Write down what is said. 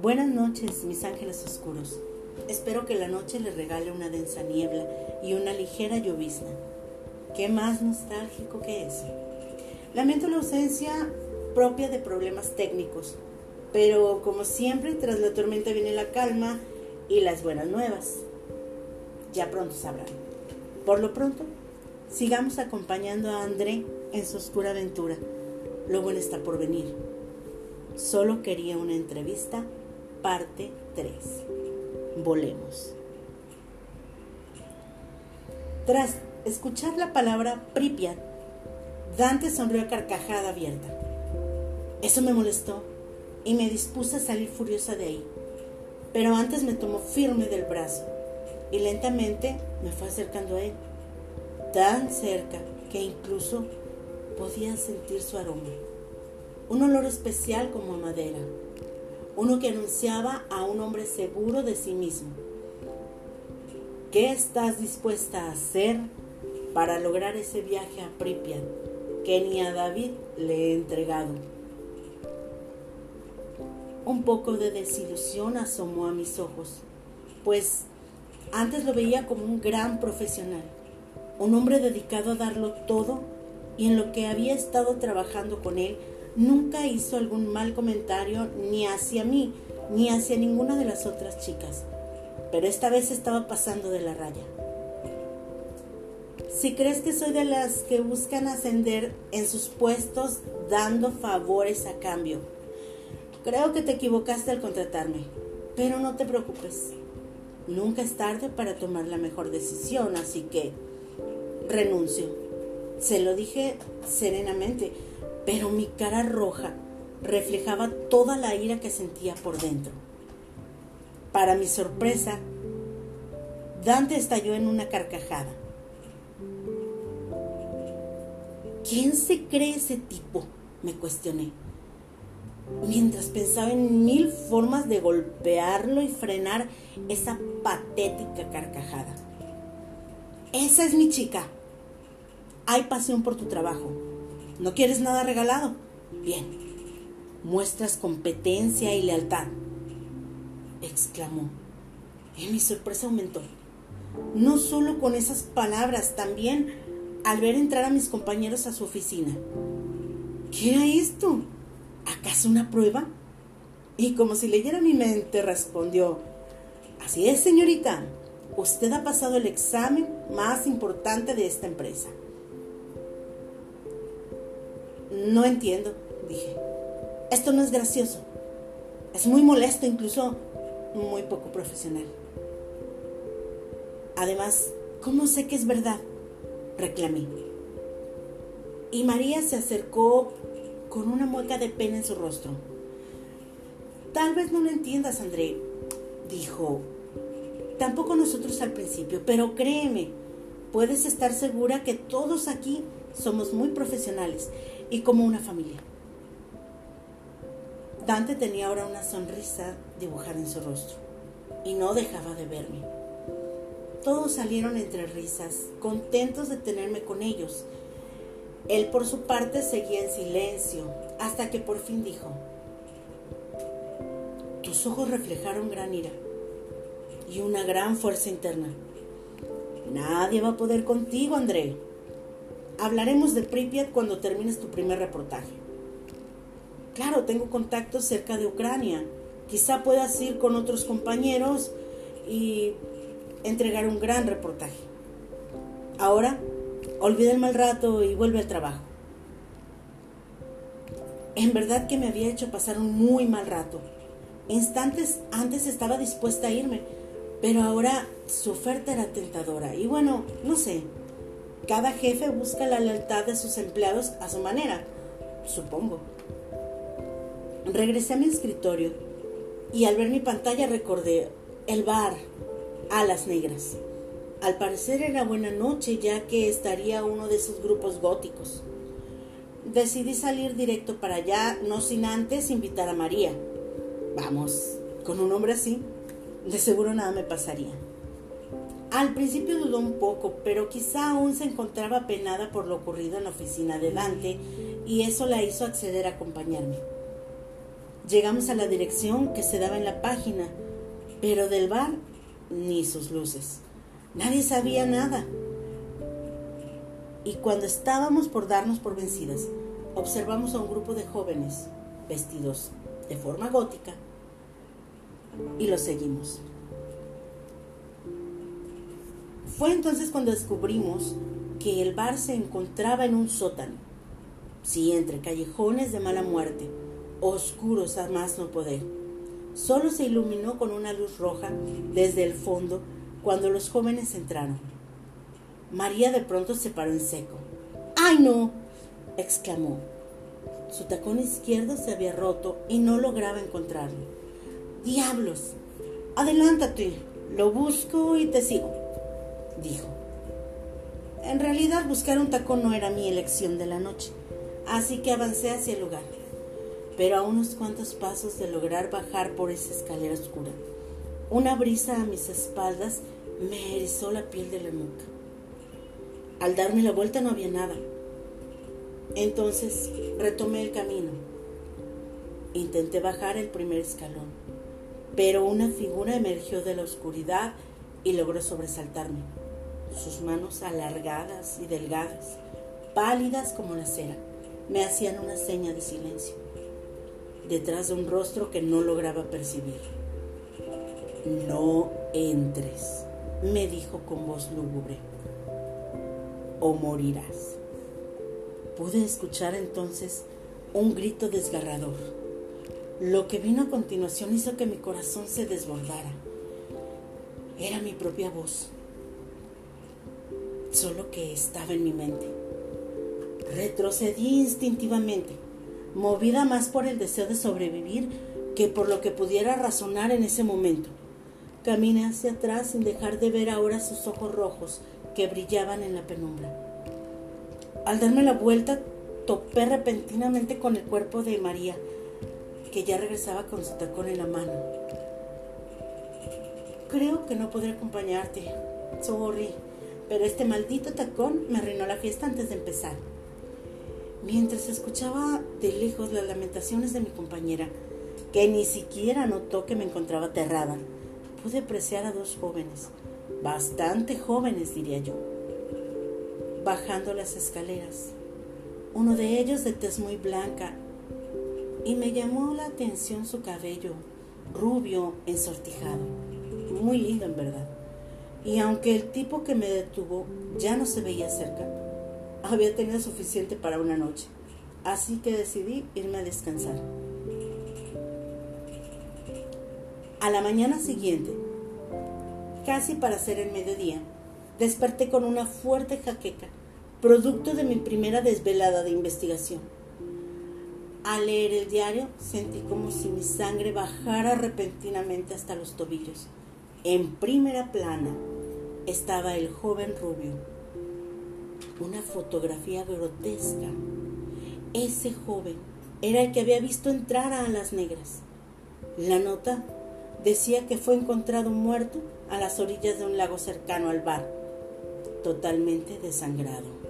Buenas noches, mis ángeles oscuros. Espero que la noche les regale una densa niebla y una ligera llovizna. ¿Qué más nostálgico que eso? Lamento la ausencia propia de problemas técnicos, pero como siempre, tras la tormenta viene la calma y las buenas nuevas. Ya pronto sabrán. Por lo pronto, sigamos acompañando a André en su oscura aventura. Lo bueno está por venir. Solo quería una entrevista parte 3. Volemos. Tras escuchar la palabra Pripyat, Dante sonrió a carcajada abierta. Eso me molestó y me dispuse a salir furiosa de ahí. Pero antes me tomó firme del brazo y lentamente me fue acercando a él, tan cerca que incluso podía sentir su aroma. Un olor especial como a madera uno que anunciaba a un hombre seguro de sí mismo. ¿Qué estás dispuesta a hacer para lograr ese viaje a Pripyat que ni a David le he entregado? Un poco de desilusión asomó a mis ojos, pues antes lo veía como un gran profesional, un hombre dedicado a darlo todo y en lo que había estado trabajando con él nunca hizo algún mal comentario ni hacia mí ni hacia ninguna de las otras chicas, pero esta vez estaba pasando de la raya. Si crees que soy de las que buscan ascender en sus puestos dando favores a cambio, creo que te equivocaste al contratarme, pero no te preocupes. Nunca es tarde para tomar la mejor decisión, así que renuncio. Se lo dije serenamente pero mi cara roja reflejaba toda la ira que sentía por dentro. Para mi sorpresa, Dante estalló en una carcajada. ¿Quién se cree ese tipo? me cuestioné, mientras pensaba en mil formas de golpearlo y frenar esa patética carcajada. Esa es mi chica. Hay pasión por tu trabajo ¿No quieres nada regalado? Bien. Muestras competencia y lealtad. exclamó. Y mi sorpresa aumentó. No solo con esas palabras, también al ver entrar a mis compañeros a su oficina. ¿Qué era esto? ¿Acaso una prueba? Y como si leyera mi mente, respondió, Así es, señorita, usted ha pasado el examen más importante de esta empresa. No entiendo, dije. Esto no es gracioso. Es muy molesto, incluso muy poco profesional. Además, ¿cómo sé que es verdad? reclamé. Y María se acercó con una mueca de pena en su rostro. Tal vez no lo entiendas, André, dijo. Tampoco nosotros al principio, pero créeme, puedes estar segura que todos aquí somos muy profesionales y como una familia. Dante tenía ahora una sonrisa dibujada en su rostro y no dejaba de verme. Todos salieron entre risas, contentos de tenerme con ellos. Él por su parte seguía en silencio, hasta que por fin dijo, tus ojos reflejaron gran ira y una gran fuerza interna. Nadie va a poder contigo, André. Hablaremos de Pripyat cuando termines tu primer reportaje. Claro, tengo contactos cerca de Ucrania. Quizá puedas ir con otros compañeros y entregar un gran reportaje. Ahora, olvida el mal rato y vuelve al trabajo. En verdad que me había hecho pasar un muy mal rato. Instantes antes estaba dispuesta a irme, pero ahora su oferta era tentadora. Y bueno, no sé, cada jefe busca la lealtad de sus empleados a su manera, supongo. Regresé a mi escritorio y al ver mi pantalla recordé el bar, alas negras. Al parecer era buena noche ya que estaría uno de esos grupos góticos. Decidí salir directo para allá, no sin antes invitar a María. Vamos, con un hombre así, de seguro nada me pasaría. Al principio dudó un poco, pero quizá aún se encontraba penada por lo ocurrido en la oficina de Dante y eso la hizo acceder a acompañarme. Llegamos a la dirección que se daba en la página, pero del bar ni sus luces. Nadie sabía nada. Y cuando estábamos por darnos por vencidas, observamos a un grupo de jóvenes vestidos de forma gótica y los seguimos. Fue entonces cuando descubrimos que el bar se encontraba en un sótano, sí, entre callejones de mala muerte, oscuros a más no poder. Solo se iluminó con una luz roja desde el fondo cuando los jóvenes entraron. María de pronto se paró en seco. ¡Ay, no! exclamó. Su tacón izquierdo se había roto y no lograba encontrarlo. ¡Diablos! Adelántate, lo busco y te sigo dijo. En realidad buscar un tacón no era mi elección de la noche, así que avancé hacia el lugar, pero a unos cuantos pasos de lograr bajar por esa escalera oscura, una brisa a mis espaldas me erizó la piel de la nuca. Al darme la vuelta no había nada. Entonces retomé el camino. Intenté bajar el primer escalón, pero una figura emergió de la oscuridad y logró sobresaltarme sus manos alargadas y delgadas, pálidas como la cera, me hacían una seña de silencio, detrás de un rostro que no lograba percibir. No entres, me dijo con voz lúgubre, o morirás. Pude escuchar entonces un grito desgarrador. Lo que vino a continuación hizo que mi corazón se desbordara. Era mi propia voz solo que estaba en mi mente. Retrocedí instintivamente, movida más por el deseo de sobrevivir que por lo que pudiera razonar en ese momento. Caminé hacia atrás sin dejar de ver ahora sus ojos rojos que brillaban en la penumbra. Al darme la vuelta, topé repentinamente con el cuerpo de María, que ya regresaba con su tacón en la mano. Creo que no podré acompañarte. Sorry, pero este maldito tacón me arruinó la fiesta antes de empezar. Mientras escuchaba de lejos las lamentaciones de mi compañera, que ni siquiera notó que me encontraba aterrada, pude apreciar a dos jóvenes, bastante jóvenes diría yo, bajando las escaleras. Uno de ellos de tez muy blanca, y me llamó la atención su cabello, rubio, ensortijado, muy lindo en verdad. Y aunque el tipo que me detuvo ya no se veía cerca, había tenido suficiente para una noche. Así que decidí irme a descansar. A la mañana siguiente, casi para ser el mediodía, desperté con una fuerte jaqueca, producto de mi primera desvelada de investigación. Al leer el diario sentí como si mi sangre bajara repentinamente hasta los tobillos. En primera plana estaba el joven rubio. Una fotografía grotesca. Ese joven era el que había visto entrar a las negras. La nota decía que fue encontrado muerto a las orillas de un lago cercano al bar, totalmente desangrado.